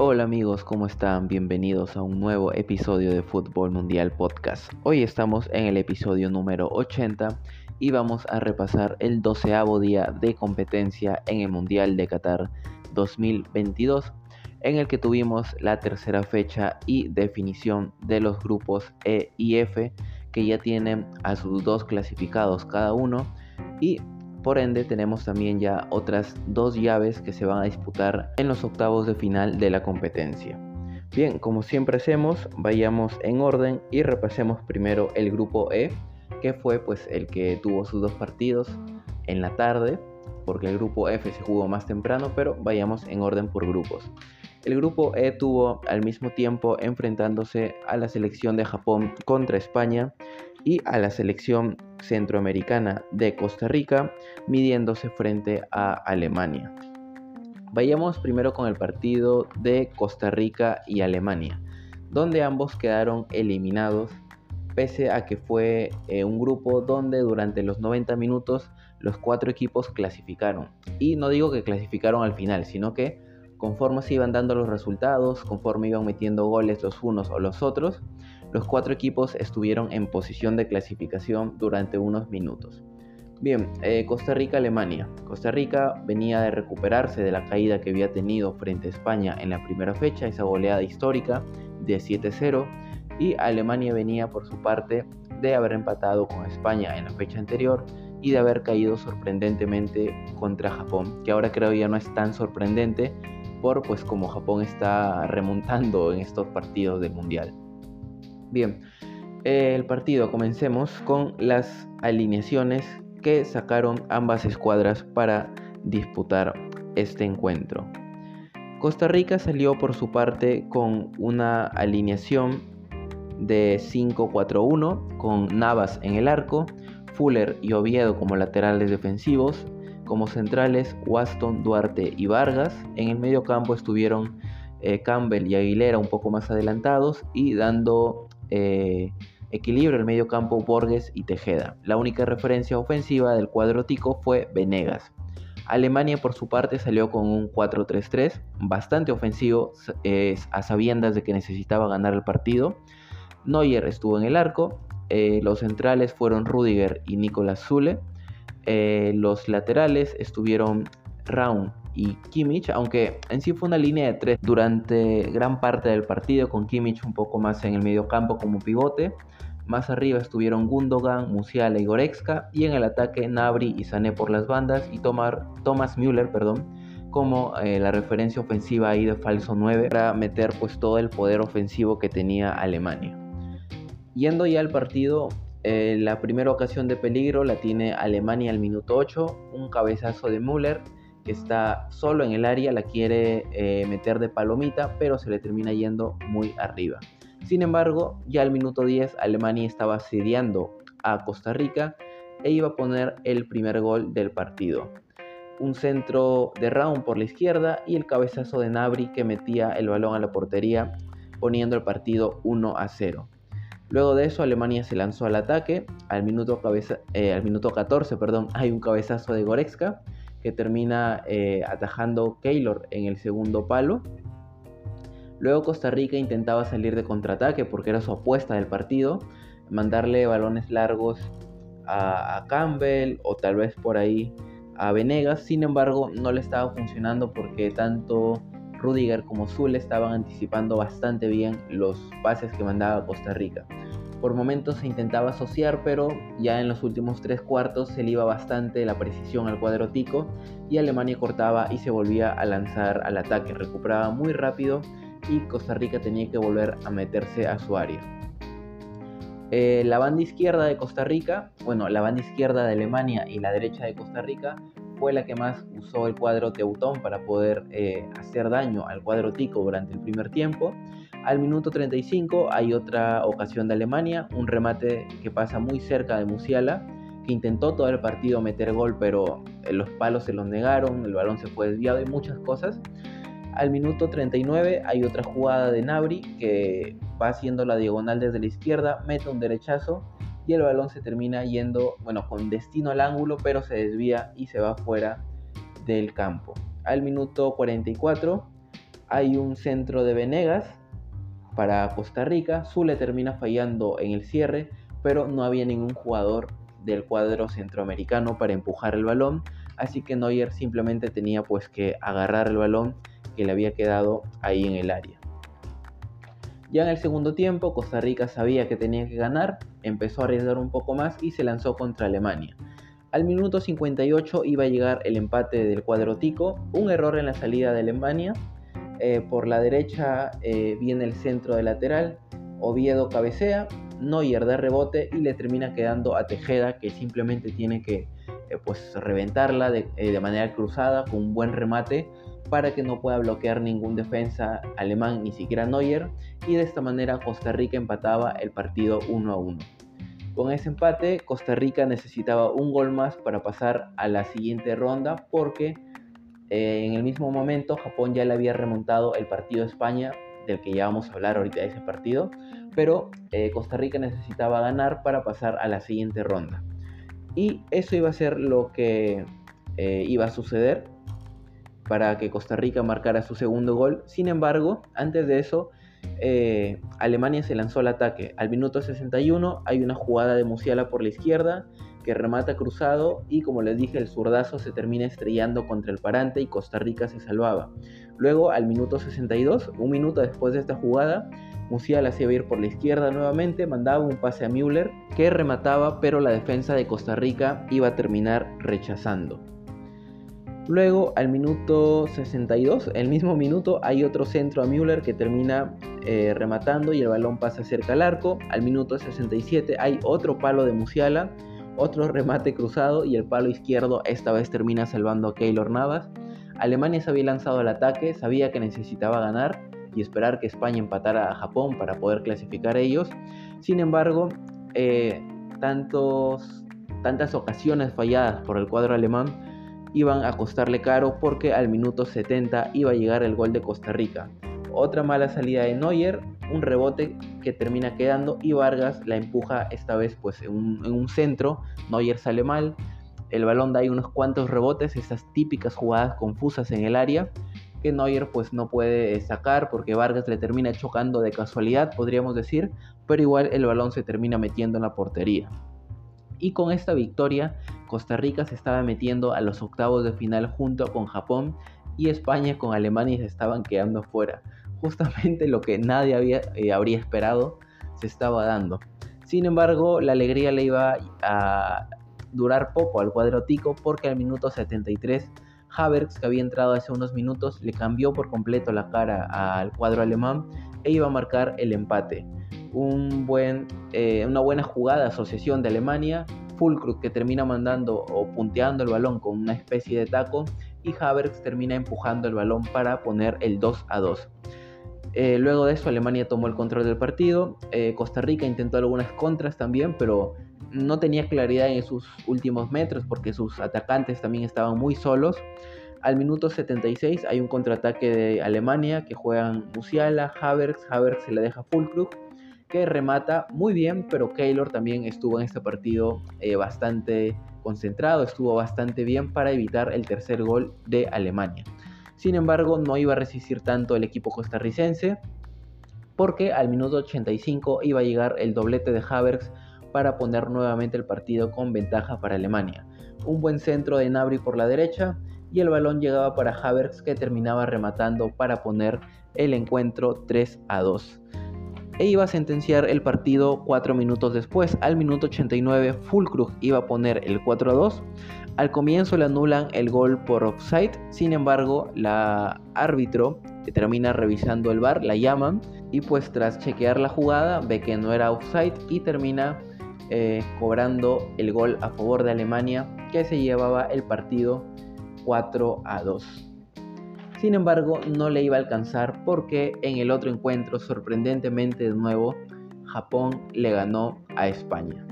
Hola amigos, ¿cómo están? Bienvenidos a un nuevo episodio de Fútbol Mundial Podcast. Hoy estamos en el episodio número 80 y vamos a repasar el doceavo día de competencia en el Mundial de Qatar 2022, en el que tuvimos la tercera fecha y definición de los grupos E y F, que ya tienen a sus dos clasificados cada uno y por ende tenemos también ya otras dos llaves que se van a disputar en los octavos de final de la competencia. Bien, como siempre hacemos, vayamos en orden y repasemos primero el grupo E, que fue pues el que tuvo sus dos partidos en la tarde, porque el grupo F se jugó más temprano, pero vayamos en orden por grupos. El grupo E tuvo al mismo tiempo enfrentándose a la selección de Japón contra España y a la selección centroamericana de Costa Rica, midiéndose frente a Alemania. Vayamos primero con el partido de Costa Rica y Alemania, donde ambos quedaron eliminados, pese a que fue eh, un grupo donde durante los 90 minutos los cuatro equipos clasificaron. Y no digo que clasificaron al final, sino que conforme se iban dando los resultados, conforme iban metiendo goles los unos o los otros, los cuatro equipos estuvieron en posición de clasificación durante unos minutos. Bien, eh, Costa Rica-Alemania. Costa Rica venía de recuperarse de la caída que había tenido frente a España en la primera fecha, esa goleada histórica de 7-0, y Alemania venía por su parte de haber empatado con España en la fecha anterior y de haber caído sorprendentemente contra Japón, que ahora creo ya no es tan sorprendente por pues como Japón está remontando en estos partidos del Mundial. Bien, el partido comencemos con las alineaciones que sacaron ambas escuadras para disputar este encuentro. Costa Rica salió por su parte con una alineación de 5-4-1 con Navas en el arco, Fuller y Oviedo como laterales defensivos, como centrales Waston, Duarte y Vargas. En el medio campo estuvieron eh, Campbell y Aguilera un poco más adelantados y dando eh, equilibrio el medio campo Borges y Tejeda. La única referencia ofensiva del cuadro tico fue Venegas. Alemania por su parte salió con un 4-3-3, bastante ofensivo a sabiendas de que necesitaba ganar el partido. Neuer estuvo en el arco, eh, los centrales fueron Rudiger y Nicolas Zule, eh, los laterales estuvieron Raun y Kimmich, aunque en sí fue una línea de tres durante gran parte del partido, con Kimmich un poco más en el medio campo como pivote. Más arriba estuvieron Gundogan, Musiala y Goretzka, y en el ataque Nabri y Sané por las bandas y Thomas Müller, perdón, como eh, la referencia ofensiva ahí de falso 9 para meter pues todo el poder ofensivo que tenía Alemania. Yendo ya al partido, eh, la primera ocasión de peligro la tiene Alemania al minuto 8, un cabezazo de Müller está solo en el área, la quiere eh, meter de palomita, pero se le termina yendo muy arriba. Sin embargo, ya al minuto 10 Alemania estaba asediando a Costa Rica e iba a poner el primer gol del partido. Un centro de Raúl por la izquierda y el cabezazo de Nabri que metía el balón a la portería poniendo el partido 1 a 0. Luego de eso Alemania se lanzó al ataque, al minuto, eh, al minuto 14 perdón, hay un cabezazo de Goretzka que termina eh, atajando Keylor en el segundo palo. Luego Costa Rica intentaba salir de contraataque porque era su apuesta del partido, mandarle balones largos a, Campbell o tal vez por ahí a Venegas. Sin embargo, no le estaba funcionando porque tanto Rudiger como Zul estaban anticipando bastante bien los pases que mandaba Costa Rica. Por momentos se intentaba asociar, pero ya en los últimos tres cuartos se le iba bastante la precisión al cuadro tico y Alemania cortaba y se volvía a lanzar al ataque. Recuperaba muy rápido y Costa Rica tenía que volver a meterse a su área. Eh, la banda izquierda de Costa Rica, bueno, la banda izquierda de Alemania y la derecha de Costa Rica fue la que más usó el cuadro Teutón para poder eh, hacer daño al cuadro tico durante el primer tiempo al minuto 35 hay otra ocasión de Alemania, un remate que pasa muy cerca de Musiala, que intentó todo el partido meter gol, pero eh, los palos se los negaron, el balón se fue desviado y muchas cosas. Al minuto 39 hay otra jugada de Nabri que va haciendo la diagonal desde la izquierda, mete un derechazo y el balón se termina yendo, bueno, con destino al ángulo, pero se desvía y se va fuera del campo. Al minuto 44 hay un centro de Venegas para Costa Rica. Zule termina fallando en el cierre, pero no había ningún jugador del cuadro centroamericano para empujar el balón, así que Neuer simplemente tenía pues que agarrar el balón que le había quedado ahí en el área. Ya en el segundo tiempo, Costa Rica sabía que tenía que ganar, empezó a arriesgar un poco más y se lanzó contra Alemania. Al minuto 58 iba a llegar el empate del cuadro tico, un error en la salida de Alemania. Eh, por la derecha eh, viene el centro de lateral, Oviedo cabecea, Neuer da rebote y le termina quedando a Tejeda que simplemente tiene que eh, pues reventarla de, de manera cruzada con un buen remate para que no pueda bloquear ningún defensa alemán, ni siquiera Neuer, y de esta manera Costa Rica empataba el partido 1 a 1. Con ese empate, Costa Rica necesitaba un gol más para pasar a la siguiente ronda porque eh, en el mismo momento Japón ya le había remontado el partido de España, del que ya vamos a hablar ahorita de ese partido, pero eh, Costa Rica necesitaba ganar para pasar a la siguiente ronda. Y eso iba a ser lo que eh, iba a suceder para que Costa Rica marcara su segundo gol. Sin embargo, antes de eso, eh, Alemania se lanzó al ataque. Al minuto 61 hay una jugada de Musiala por la izquierda que remata cruzado y como les dije el zurdazo se termina estrellando contra el parante y Costa Rica se salvaba. Luego al minuto 62, un minuto después de esta jugada, Musiala se iba a ir por la izquierda nuevamente, mandaba un pase a Müller que remataba pero la defensa de Costa Rica iba a terminar rechazando. Luego, al minuto 62, el mismo minuto, hay otro centro a Müller que termina eh, rematando y el balón pasa cerca al arco. Al minuto 67 hay otro palo de Musiala, otro remate cruzado y el palo izquierdo esta vez termina salvando a Keylor Navas. Alemania se había lanzado al ataque, sabía que necesitaba ganar y esperar que España empatara a Japón para poder clasificar ellos. Sin embargo, eh, tantos, tantas ocasiones falladas por el cuadro alemán iban a costarle caro porque al minuto 70 iba a llegar el gol de Costa Rica. Otra mala salida de Neuer, un rebote que termina quedando y Vargas la empuja esta vez pues en un, centro, Neuer sale mal, el balón da ahí unos cuantos rebotes, esas típicas jugadas confusas en el área que Neuer pues no puede sacar porque Vargas le termina chocando de casualidad, podríamos decir, pero igual el balón se termina metiendo en la portería. Y con esta victoria, Costa Rica se estaba metiendo a los octavos de final junto con Japón y España con Alemania se estaban quedando fuera. Justamente lo que nadie había, eh, habría esperado se estaba dando. Sin embargo, la alegría le iba a durar poco al cuadro tico porque al minuto 73 Havertz, que había entrado hace unos minutos, le cambió por completo la cara al cuadro alemán e iba a marcar el empate un buen, eh, una buena jugada asociación de Alemania, Fulkrug que termina mandando o punteando el balón con una especie de taco y Havertz termina empujando el balón para poner el 2 a 2. Eh, luego de eso Alemania tomó el control del partido, eh, Costa Rica intentó algunas contras también, pero no tenía claridad en sus últimos metros porque sus atacantes también estaban muy solos. Al minuto 76 hay un contraataque de Alemania que juegan Musiala, Havertz, Havertz se le deja Fulkrug que remata muy bien, pero Keylor también estuvo en este partido eh, bastante concentrado, estuvo bastante bien para evitar el tercer gol de Alemania. Sin embargo, no iba a resistir tanto el equipo costarricense, porque al minuto 85 iba a llegar el doblete de Havertz para poner nuevamente el partido con ventaja para Alemania. Un buen centro de Nabri por la derecha y el balón llegaba para Havertz que terminaba rematando para poner el encuentro 3 a 2 e iba a sentenciar el partido 4 minutos después. Al minuto 89 Fulkrug iba a poner el 4 a 2. Al comienzo le anulan el gol por offside, sin embargo la árbitro termina revisando el bar, la llaman y pues tras chequear la jugada ve que no era offside y termina eh, cobrando el gol a favor de Alemania que se llevaba el partido 4 a 2. Sin embargo, no le iba a alcanzar porque en el otro encuentro, sorprendentemente de nuevo, Japón le ganó a España.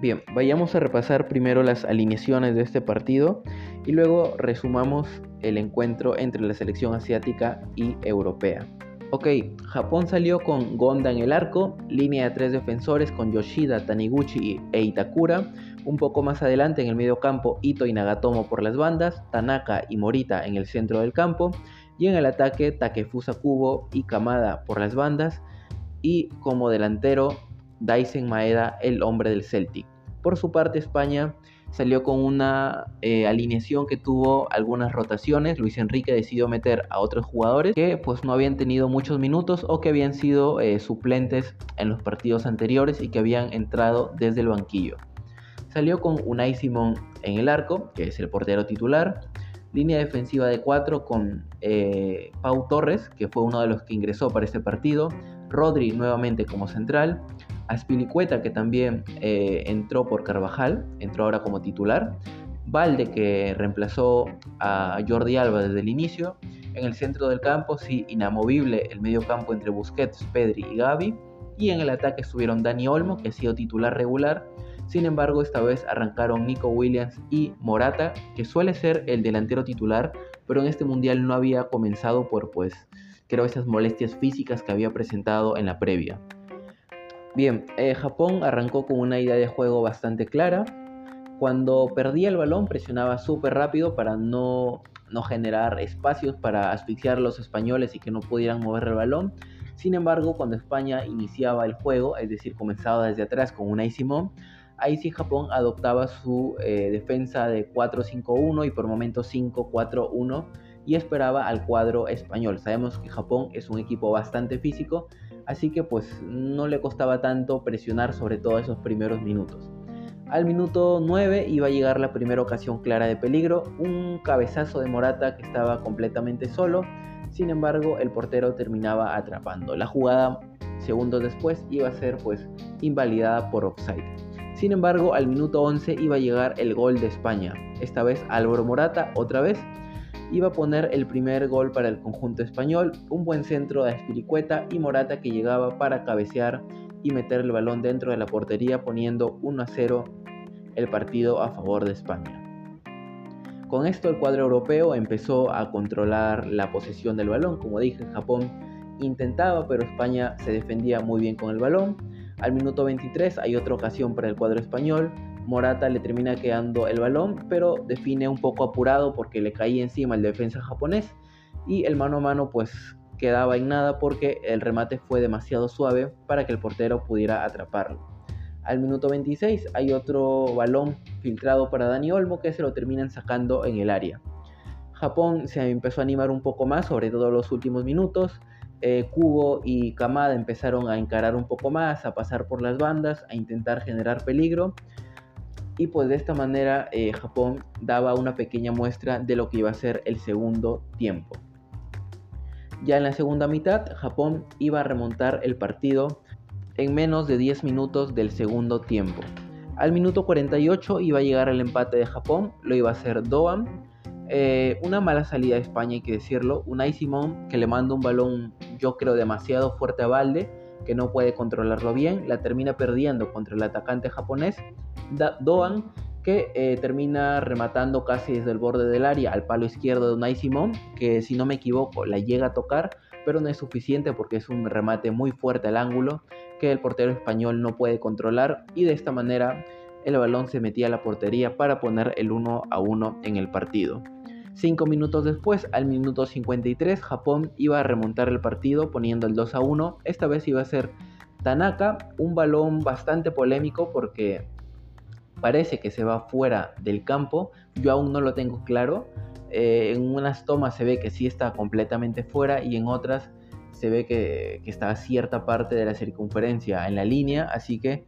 Bien, vayamos a repasar primero las alineaciones de este partido y luego resumamos el encuentro entre la selección asiática y europea. Ok, Japón salió con Gonda en el arco, línea de tres defensores con Yoshida, Taniguchi e Itakura, Un poco más adelante en el medio campo, Ito y Nagatomo por las bandas, Tanaka y Morita en el centro del campo, y en el ataque, Takefusa Kubo y Kamada por las bandas, y como delantero, Daisen Maeda, el hombre del Celtic. Por su parte, España salió con una eh, alineación que tuvo algunas rotaciones. Luis Enrique decidió meter a otros jugadores que pues no habían tenido muchos minutos o que habían sido eh, suplentes en los partidos anteriores y que habían entrado desde el banquillo. Salió con Unai Simón en el arco, que es el portero titular. Línea defensiva de 4 con eh, Pau Torres, que fue uno de los que ingresó para este partido. Rodri nuevamente como central. Aspilicueta, que también eh, entró por Carvajal, entró ahora como titular. Valde, que reemplazó a Jordi Alba desde el inicio. En el centro del campo, sí, inamovible el medio campo entre Busquets, Pedri y Gavi. Y en el ataque estuvieron Dani Olmo, que ha sido titular regular. Sin embargo, esta vez arrancaron Nico Williams y Morata, que suele ser el delantero titular, pero en este mundial no había comenzado por, pues, creo, esas molestias físicas que había presentado en la previa. Bien, eh, Japón arrancó con una idea de juego bastante clara. Cuando perdía el balón presionaba súper rápido para no, no generar espacios para asfixiar a los españoles y que no pudieran mover el balón. Sin embargo, cuando España iniciaba el juego, es decir, comenzaba desde atrás con una Simón, ahí sí Japón adoptaba su eh, defensa de 4-5-1 y por momentos 5-4-1 y esperaba al cuadro español. Sabemos que Japón es un equipo bastante físico, así que pues no le costaba tanto presionar sobre todo esos primeros minutos. Al minuto 9 iba a llegar la primera ocasión clara de peligro, un cabezazo de Morata que estaba completamente solo, sin embargo el portero terminaba atrapando. La jugada segundos después iba a ser pues invalidada por offside. Sin embargo, al minuto 11 iba a llegar el gol de España. Esta vez Álvaro Morata, otra vez, iba a poner el primer gol para el conjunto español, un buen centro de Espiricueta y Morata que llegaba para cabecear y meter el balón dentro de la portería poniendo 1 a 0 el partido a favor de España. Con esto el cuadro europeo empezó a controlar la posesión del balón, como dije, Japón intentaba, pero España se defendía muy bien con el balón. Al minuto 23 hay otra ocasión para el cuadro español, Morata le termina quedando el balón, pero define un poco apurado porque le caía encima el defensa japonés y el mano a mano pues quedaba en nada porque el remate fue demasiado suave para que el portero pudiera atraparlo. Al minuto 26 hay otro balón filtrado para Dani Olmo que se lo terminan sacando en el área. Japón se empezó a animar un poco más, sobre todo los últimos minutos. Eh, Kubo y Kamada empezaron a encarar un poco más, a pasar por las bandas, a intentar generar peligro y pues de esta manera eh, Japón daba una pequeña muestra de lo que iba a ser el segundo tiempo. Ya en la segunda mitad Japón iba a remontar el partido en menos de 10 minutos del segundo tiempo. Al minuto 48 iba a llegar el empate de Japón, lo iba a hacer Doan. Eh, una mala salida de España, hay que decirlo. Unai Simón que le manda un balón, yo creo, demasiado fuerte a Valde, que no puede controlarlo bien, la termina perdiendo contra el atacante japonés Doan, que eh, termina rematando casi desde el borde del área al palo izquierdo de Unai Simón, que si no me equivoco la llega a tocar, pero no es suficiente porque es un remate muy fuerte al ángulo que el portero español no puede controlar y de esta manera el balón se metía a la portería para poner el 1 a 1 en el partido. Cinco minutos después, al minuto 53, Japón iba a remontar el partido poniendo el 2 a 1. Esta vez iba a ser Tanaka, un balón bastante polémico porque parece que se va fuera del campo. Yo aún no lo tengo claro. Eh, en unas tomas se ve que sí está completamente fuera y en otras se ve que, que está cierta parte de la circunferencia en la línea. Así que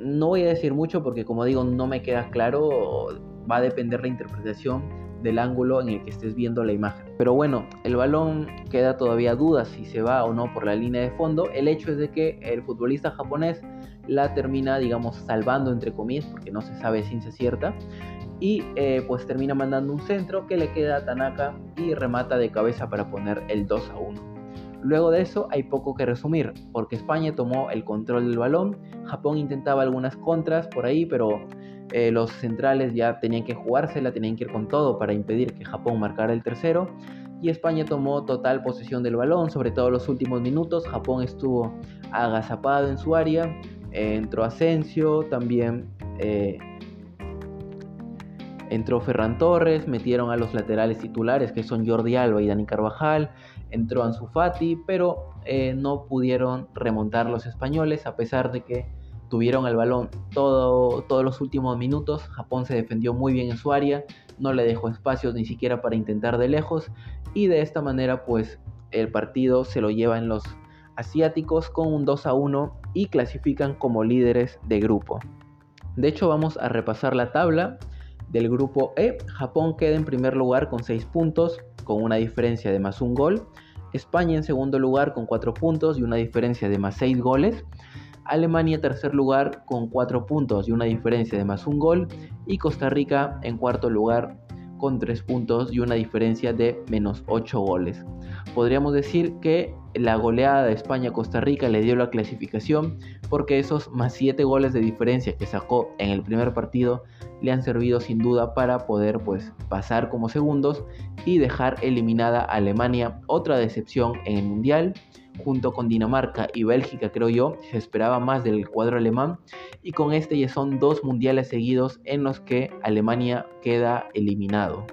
no voy a decir mucho porque como digo no me queda claro. Va a depender la interpretación del ángulo en el que estés viendo la imagen. Pero bueno, el balón queda todavía duda si se va o no por la línea de fondo. El hecho es de que el futbolista japonés la termina, digamos, salvando entre comillas, porque no se sabe ciencia cierta. Y eh, pues termina mandando un centro que le queda a Tanaka y remata de cabeza para poner el 2 a 1. Luego de eso hay poco que resumir, porque España tomó el control del balón, Japón intentaba algunas contras por ahí, pero eh, los centrales ya tenían que jugársela, tenían que ir con todo para impedir que Japón marcara el tercero. Y España tomó total posesión del balón, sobre todo los últimos minutos. Japón estuvo agazapado en su área, entró Asensio, también eh, Entró Ferran Torres, metieron a los laterales titulares que son Jordi Alba y Dani Carvajal, entró Ansu Fati, pero eh, no pudieron remontar los españoles a pesar de que tuvieron el balón todo, todos los últimos minutos. Japón se defendió muy bien en su área, no le dejó espacios ni siquiera para intentar de lejos y de esta manera pues el partido se lo llevan los asiáticos con un 2 a 1 y clasifican como líderes de grupo. De hecho vamos a repasar la tabla del grupo E, Japón queda en primer lugar con 6 puntos, con una diferencia de más un gol. España en segundo lugar con 4 puntos y una diferencia de más 6 goles. Alemania tercer lugar con 4 puntos y una diferencia de más un gol. Y Costa Rica en cuarto lugar con 3 puntos y una diferencia de menos 8 goles. Podríamos decir que la goleada de España-Costa Rica le dio la clasificación porque esos más 7 goles de diferencia que sacó en el primer partido le han servido sin duda para poder pues pasar como segundos y dejar eliminada a Alemania, otra decepción en el Mundial. Junto con Dinamarca y Bélgica, creo yo, se esperaba más del cuadro alemán y con este ya son dos mundiales seguidos en los que Alemania queda eliminado.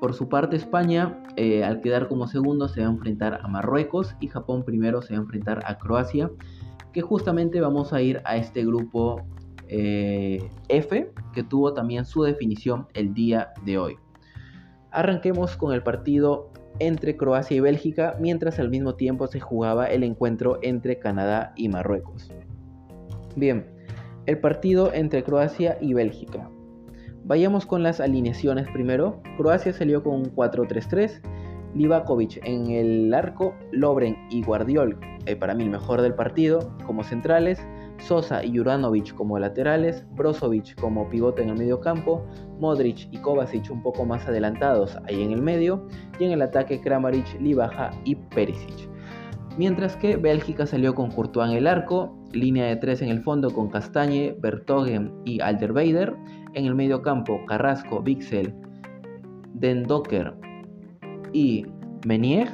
Por su parte España, eh, al quedar como segundo, se va a enfrentar a Marruecos y Japón primero se va a enfrentar a Croacia, que justamente vamos a ir a este grupo eh, F, que tuvo también su definición el día de hoy. Arranquemos con el partido entre Croacia y Bélgica, mientras al mismo tiempo se jugaba el encuentro entre Canadá y Marruecos. Bien, el partido entre Croacia y Bélgica. Vayamos con las alineaciones primero. Croacia salió con un 4-3-3. Livakovic en el arco, Lobren y Guardiol, eh, para mí el mejor del partido, como centrales. Sosa y Juranovic como laterales, Brozovic como pivote en el medio campo, Modric y Kovacic un poco más adelantados ahí en el medio, y en el ataque Kramaric, Libaja y Perisic. Mientras que Bélgica salió con Courtois en el arco, línea de tres en el fondo con Castañe, Bertogen y Alderweider, en el medio campo, Carrasco, Bixel, Dendoker y Menier.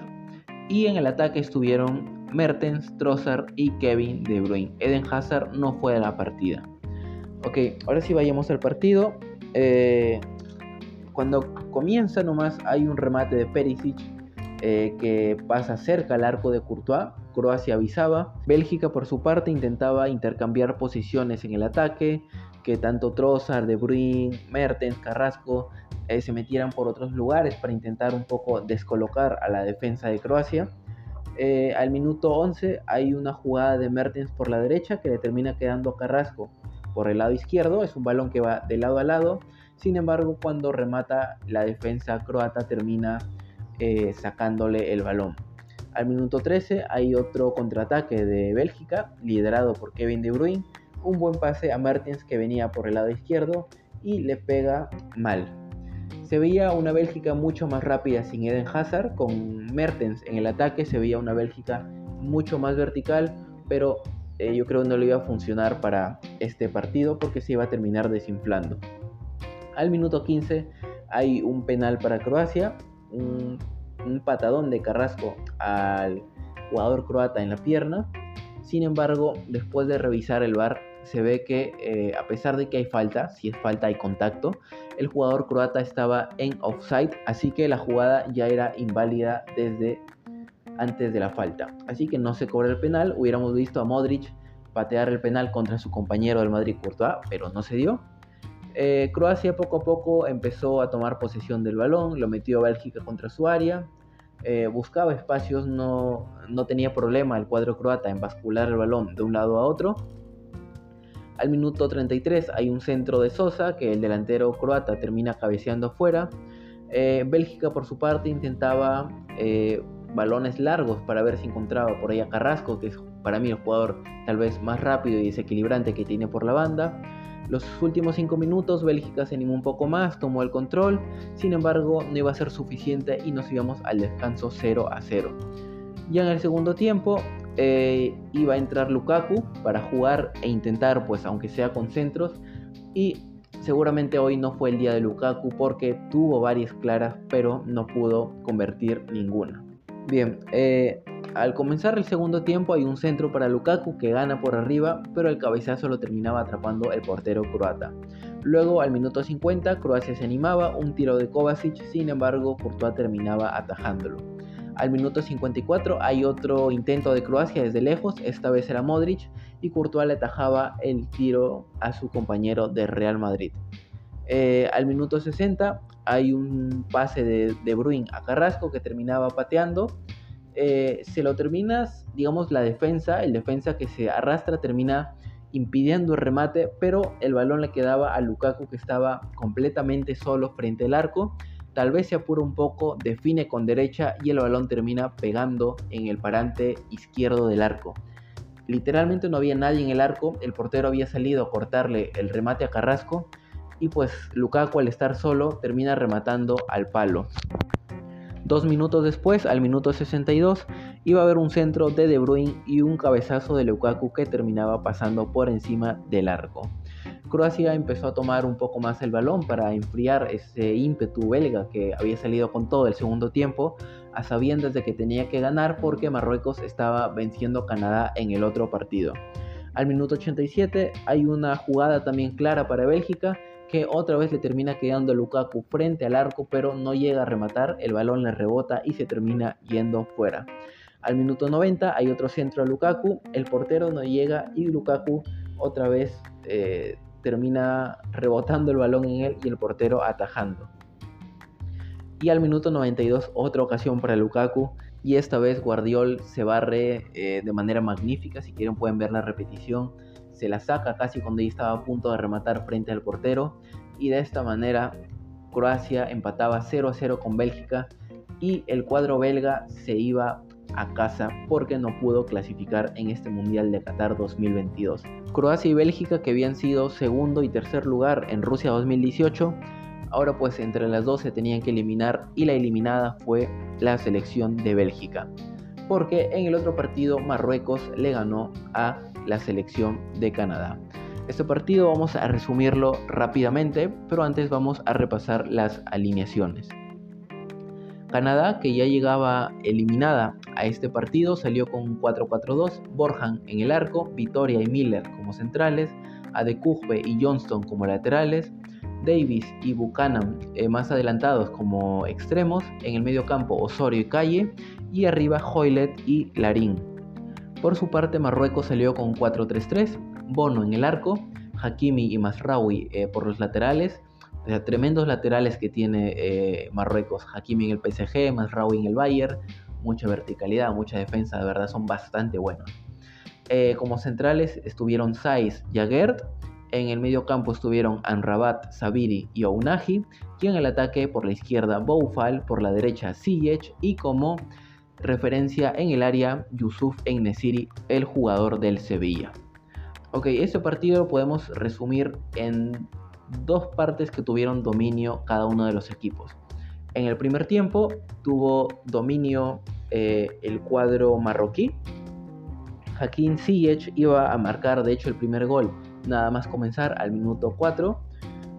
Y en el ataque estuvieron Mertens, Trossard y Kevin De Bruyne. Eden Hazard no fue a la partida. Ok, ahora sí vayamos al partido. Eh, cuando comienza nomás hay un remate de Perisic eh, que pasa cerca al arco de Courtois. Croacia avisaba. Bélgica por su parte intentaba intercambiar posiciones en el ataque que tanto Trossard, De Bruyne, Mertens, Carrasco eh, se metieran por otros lugares para intentar un poco descolocar a la defensa de Croacia. Eh, al minuto 11 hay una jugada de Mertens por la derecha que le termina quedando Carrasco por el lado izquierdo. Es un balón que va de lado a lado. Sin embargo, cuando remata la defensa croata termina eh, sacándole el balón. Al minuto 13 hay otro contraataque de Bélgica liderado por Kevin De Bruyne un buen pase a Mertens que venía por el lado izquierdo y le pega mal. Se veía una Bélgica mucho más rápida sin Eden Hazard, con Mertens en el ataque se veía una Bélgica mucho más vertical, pero eh, yo creo que no le iba a funcionar para este partido porque se iba a terminar desinflando. Al minuto 15 hay un penal para Croacia, un, patadón de Carrasco al jugador croata en la pierna. Sin embargo, después de revisar el bar, se ve que eh, a pesar de que hay falta, si es falta hay contacto, el jugador croata estaba en offside, así que la jugada ya era inválida desde antes de la falta. Así que no se cobra el penal, hubiéramos visto a Modric patear el penal contra su compañero del Madrid Courtois, pero no se dio. Eh, Croacia poco a poco empezó a tomar posesión del balón, lo metió a Bélgica contra su área, eh, buscaba espacios, no, no tenía problema el cuadro croata en bascular el balón de un lado a otro al minuto 33 hay un centro de Sosa que el delantero croata termina cabeceando afuera. Eh, Bélgica por su parte intentaba eh, balones largos para ver si encontraba por ahí a Carrasco, que es para mí el jugador tal vez más rápido y desequilibrante que tiene por la banda. Los últimos 5 minutos Bélgica se animó un poco más, tomó el control, sin embargo no iba a ser suficiente y nos íbamos al descanso 0 a 0. Ya en el segundo tiempo eh, iba a entrar Lukaku para jugar e intentar, pues aunque sea con centros. Y seguramente hoy no fue el día de Lukaku porque tuvo varias claras, pero no pudo convertir ninguna. Bien, eh, al comenzar el segundo tiempo hay un centro para Lukaku que gana por arriba, pero el cabezazo lo terminaba atrapando el portero croata. Luego al minuto 50 Croacia se animaba, un tiro de Kovacic, sin embargo Courtois terminaba atajándolo. Al minuto 54 hay otro intento de Croacia desde lejos, esta vez era Modric, y Courtois le atajaba el tiro a su compañero de Real Madrid. Eh, al minuto 60 hay un pase de, Bruin a Carrasco que terminaba pateando. Eh, se lo terminas, digamos, la defensa, el defensa que se arrastra termina impidiendo el remate, pero el balón le quedaba a Lukaku que estaba completamente solo frente al arco. Tal vez se apura un poco, define con derecha y el balón termina pegando en el parante izquierdo del arco. Literalmente no había nadie en el arco, el portero había salido a cortarle el remate a Carrasco y pues Lukaku al estar solo termina rematando al palo. Dos minutos después, al minuto 62, iba a haber un centro de De Bruyne y un cabezazo de Lukaku que terminaba pasando por encima del arco. Croacia empezó a tomar un poco más el balón para enfriar ese ímpetu belga que había salido con todo el segundo tiempo, a sabiendas de que tenía que ganar porque Marruecos estaba venciendo a Canadá en el otro partido. Al minuto 87 hay una jugada también clara para Bélgica que otra vez le termina quedando Lukaku frente al arco, pero no llega a rematar, el balón le rebota y se termina yendo fuera. Al minuto 90 hay otro centro a Lukaku, el portero no llega y Lukaku otra vez eh, termina rebotando el balón en él y el portero atajando. Y al minuto 92 otra ocasión para Lukaku y esta vez Guardiol se barre eh, de manera magnífica, si quieren pueden ver la repetición se la saca casi cuando ya estaba a punto de rematar frente al portero y de esta manera Croacia empataba 0 a 0 con Bélgica y el cuadro belga se iba a casa porque no pudo clasificar en este Mundial de Qatar 2022. Croacia y Bélgica que habían sido segundo y tercer lugar en Rusia 2018, ahora pues entre las dos se tenían que eliminar y la eliminada fue la selección de Bélgica. Porque en el otro partido Marruecos le ganó a la selección de Canadá. Este partido vamos a resumirlo rápidamente, pero antes vamos a repasar las alineaciones. Canadá, que ya llegaba eliminada a este partido, salió con 4-4-2, Borjan en el arco, Vitoria y Miller como centrales, Adekugbe y Johnston como laterales, Davis y Buchanan eh, más adelantados como extremos, en el medio campo Osorio y Calle, y arriba Hoylet y Larín. Por su parte, Marruecos salió con 4-3-3, Bono en el arco, Hakimi y Masraoui eh, por los laterales. Tremendos laterales que tiene eh, Marruecos. Hakimi en el PSG, Masraoui en el Bayern. Mucha verticalidad, mucha defensa, de verdad son bastante buenos. Eh, como centrales estuvieron Saiz y Aguerd. En el medio campo estuvieron Anrabat, Sabiri y Ounahi. Y en el ataque por la izquierda Boufal, por la derecha Ziyech y como referencia en el área Yusuf Ennesiri, el jugador del Sevilla. Ok, este partido podemos resumir en dos partes que tuvieron dominio cada uno de los equipos. En el primer tiempo tuvo dominio eh, el cuadro marroquí. Hakim Ziyech iba a marcar de hecho el primer gol nada más comenzar al minuto 4.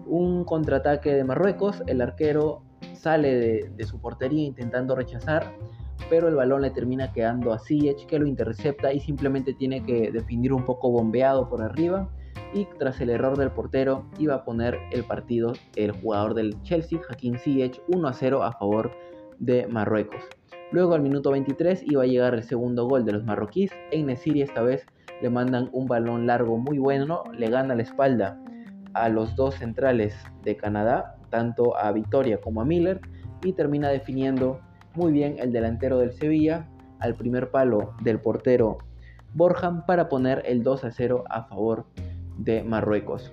Un contraataque de Marruecos, el arquero sale de, su portería intentando rechazar pero el balón le termina quedando a Ziyech que lo intercepta y simplemente tiene que definir un poco bombeado por arriba y tras el error del portero iba a poner el partido el jugador del Chelsea, Hakim Ziyech, 1 a 0 a favor de Marruecos. Luego al minuto 23 iba a llegar el segundo gol de los marroquíes. En Nesiri esta vez le mandan un balón largo muy bueno, le gana la espalda a los dos centrales de Canadá, tanto a Victoria como a Miller, y termina definiendo muy bien el delantero del Sevilla al primer palo del portero Borjan para poner el 2 a 0 a favor de Marruecos.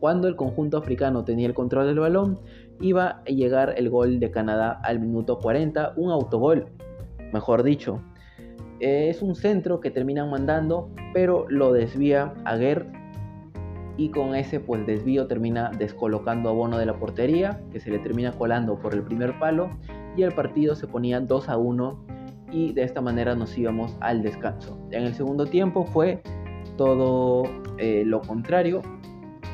Cuando el conjunto africano tenía el control del balón, iba a llegar el gol de Canadá al minuto 40, un autogol, mejor dicho. Es un centro que terminan mandando, pero lo desvía a Gerd y con ese pues desvío termina descolocando a Bono de la portería, que se le termina colando por el primer palo y el partido se ponía 2 a 1 y de esta manera nos íbamos al descanso. En el segundo tiempo fue todo eh, lo contrario.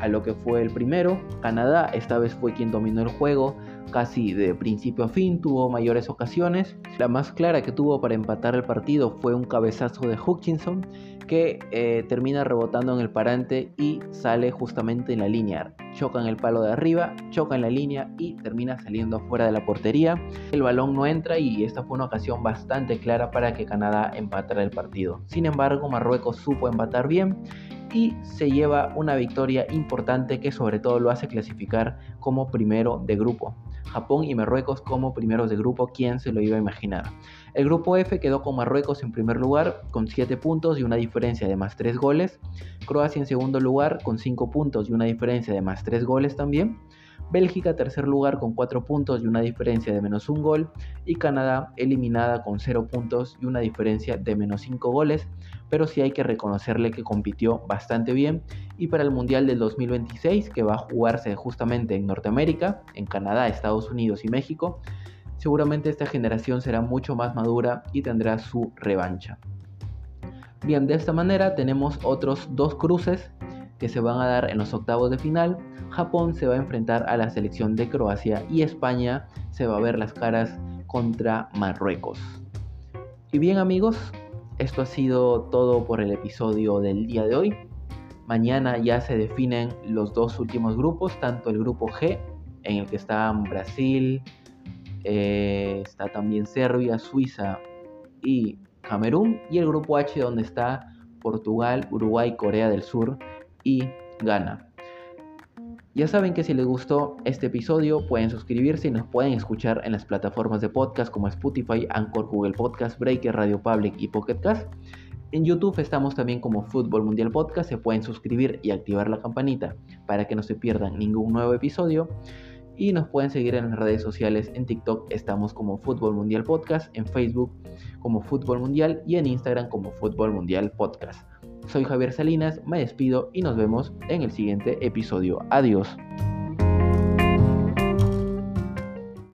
a lo que fue el primero. Canadá esta vez fue quien dominó el juego casi de principio a fin, tuvo mayores ocasiones. La más clara que tuvo para empatar el partido fue un cabezazo de Hutchinson que eh, termina rebotando en el parante y sale justamente en la línea. Choca en el palo de arriba, choca en la línea y termina saliendo afuera de la portería. El balón no entra y esta fue una ocasión bastante clara para que Canadá empatara el partido. Sin embargo, Marruecos supo empatar bien y se lleva una victoria importante que sobre todo lo hace clasificar como primero de grupo. Japón y Marruecos como primeros de grupo, ¿quién se lo iba a imaginar? El grupo F quedó con Marruecos en primer lugar con 7 puntos y una diferencia de más 3 goles, Croacia en segundo lugar con 5 puntos y una diferencia de más 3 goles también, Bélgica tercer lugar con 4 puntos y una diferencia de menos 1 gol. Y Canadá eliminada con 0 puntos y una diferencia de menos 5 goles, pero sí hay que reconocerle que compitió bastante bien. Y para el Mundial del 2026 que va a jugarse justamente en Norteamérica, en Canadá, Estados Unidos y México, seguramente esta generación será mucho más madura y tendrá su revancha. Bien, de esta manera tenemos otros dos cruces que se van a dar en los octavos de final. Japón se va a enfrentar a la selección de Croacia y España se va a ver las caras contra Marruecos. Y bien amigos, esto ha sido todo por el episodio del día de hoy. Mañana ya se definen los dos últimos grupos, tanto el grupo G, en el que están Brasil, eh, está también Serbia, Suiza y Camerún, y el grupo H donde está Portugal, Uruguay, Corea del Sur y Ghana. Ya saben que si les gustó este episodio pueden suscribirse y nos pueden escuchar en las plataformas de podcast como Spotify, Anchor, Google Podcast, Breaker, Radio Public y Pocket Cast. En YouTube estamos también como Fútbol Mundial Podcast, se pueden suscribir y activar la campanita para que no se pierdan ningún nuevo episodio. Y nos pueden seguir en las redes sociales, en TikTok estamos como Fútbol Mundial Podcast, en Facebook como Fútbol Mundial y en Instagram como Fútbol Mundial Podcast. Soy Javier Salinas, me despido y nos vemos en el siguiente episodio. Adiós.